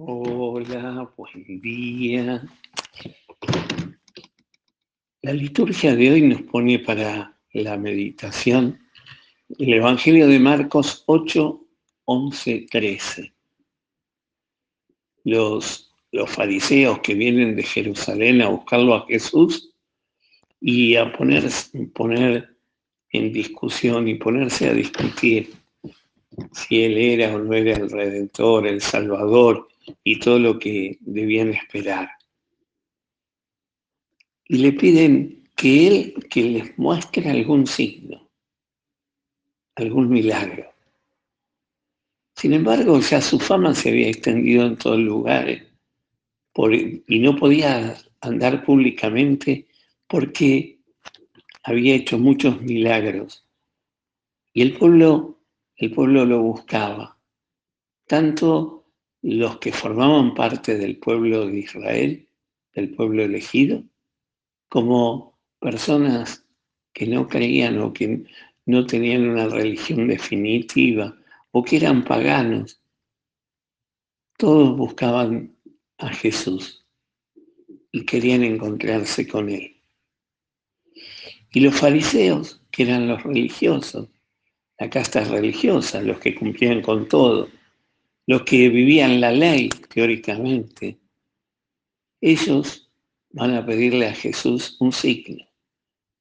Hola, buen día. La liturgia de hoy nos pone para la meditación el Evangelio de Marcos 8, 11, 13. Los, los fariseos que vienen de Jerusalén a buscarlo a Jesús y a poner, poner en discusión y ponerse a discutir si él era o no era el Redentor, el Salvador, y todo lo que debían esperar. Y le piden que Él que les muestre algún signo, algún milagro. Sin embargo, ya su fama se había extendido en todos lugares por, y no podía andar públicamente porque había hecho muchos milagros. Y el pueblo, el pueblo lo buscaba, tanto los que formaban parte del pueblo de Israel, del pueblo elegido, como personas que no creían o que no tenían una religión definitiva o que eran paganos. Todos buscaban a Jesús y querían encontrarse con Él. Y los fariseos, que eran los religiosos, la casta religiosa, los que cumplían con todo, los que vivían la ley teóricamente, ellos van a pedirle a Jesús un signo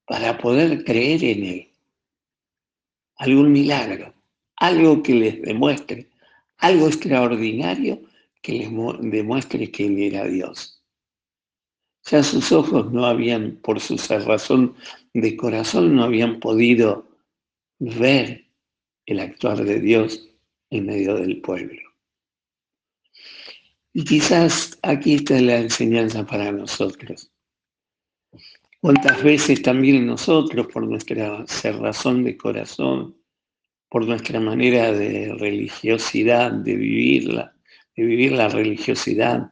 para poder creer en Él. Algún milagro, algo que les demuestre, algo extraordinario que les demuestre que Él era Dios. Ya sus ojos no habían, por su cerrazón de corazón, no habían podido ver el actuar de Dios en medio del pueblo. Y quizás aquí está la enseñanza para nosotros. ¿Cuántas veces también nosotros, por nuestra cerrazón de corazón, por nuestra manera de religiosidad, de vivirla, de vivir la religiosidad,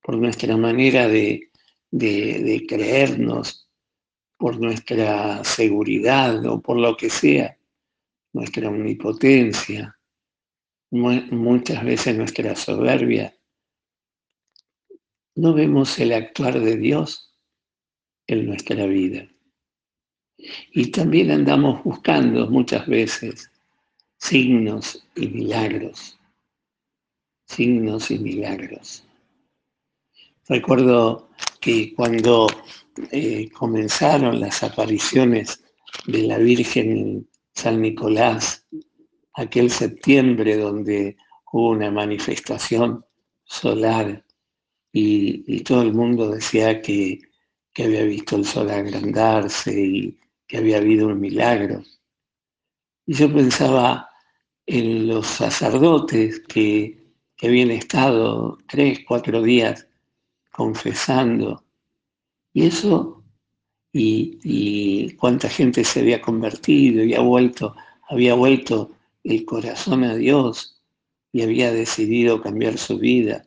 por nuestra manera de, creernos, por nuestra seguridad o por lo que sea, nuestra omnipotencia, muchas veces nuestra soberbia, no vemos el actuar de Dios en nuestra vida. Y también andamos buscando muchas veces signos y milagros. Signos y milagros. Recuerdo que cuando eh, comenzaron las apariciones de la Virgen en San Nicolás, aquel septiembre donde hubo una manifestación solar y, todo el mundo decía que, que, había visto el sol agrandarse y que había habido un milagro. Y yo pensaba en los sacerdotes que, que habían estado tres, cuatro días confesando. Y eso, y, y, cuánta gente se había convertido y vuelto, había vuelto el corazón a Dios y había decidido cambiar su vida.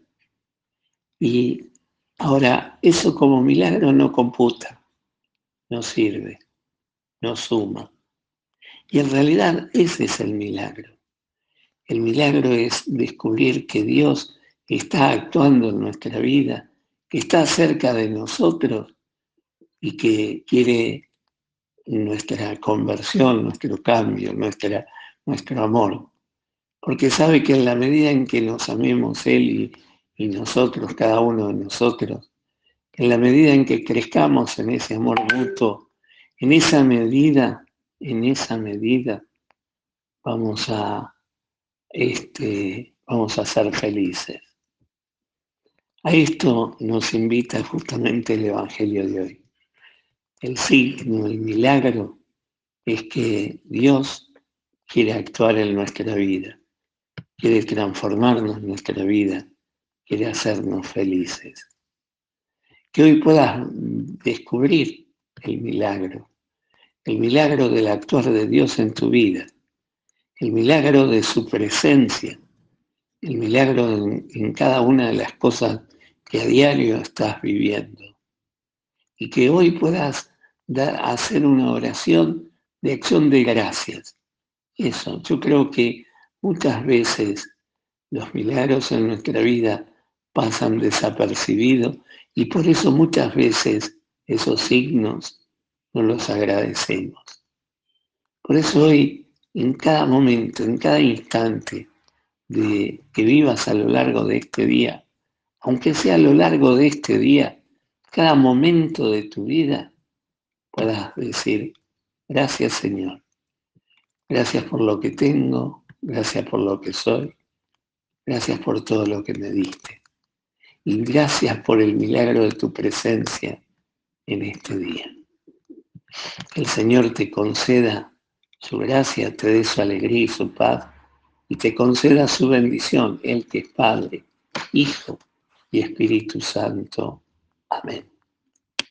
Y ahora, eso como milagro no computa, no sirve, no suma. Y en realidad ese es el milagro. El milagro es descubrir que Dios está actuando en nuestra vida, que está cerca de nosotros y que quiere nuestra conversión, nuestro cambio, nuestra, nuestro amor. Porque sabe que en la medida en que nos amemos Él y, y nosotros, cada uno de nosotros, en la medida en que crezcamos en ese amor mutuo, en esa medida, en esa medida, vamos a, este, vamos a ser felices. A esto nos invita justamente el Evangelio de hoy. El signo, el milagro, es que Dios quiere actuar en nuestra vida, quiere transformarnos nuestra vida, quiere hacernos felices. Que hoy puedas descubrir el milagro, el milagro del actuar de Dios en tu vida, el milagro de su presencia, el milagro en, cada una de las cosas que a diario estás viviendo. Y que hoy puedas hacer una oración de acción de gracias. Eso, yo creo que muchas veces los milagros en nuestra vida pasan desapercibidos y por eso muchas veces esos signos no los agradecemos. Por eso hoy, en cada momento, en cada instante de que vivas a lo largo de este día, aunque sea a lo largo de este día, cada momento de tu vida, puedas decir, gracias Señor, gracias por lo que tengo, gracias por lo que soy, gracias por todo lo que me diste. Y gracias por el milagro de tu presencia en este día. El Señor te conceda su gracia, te dé su alegría y su paz y te conceda su bendición, el que es Padre, Hijo y Espíritu Santo. Amén.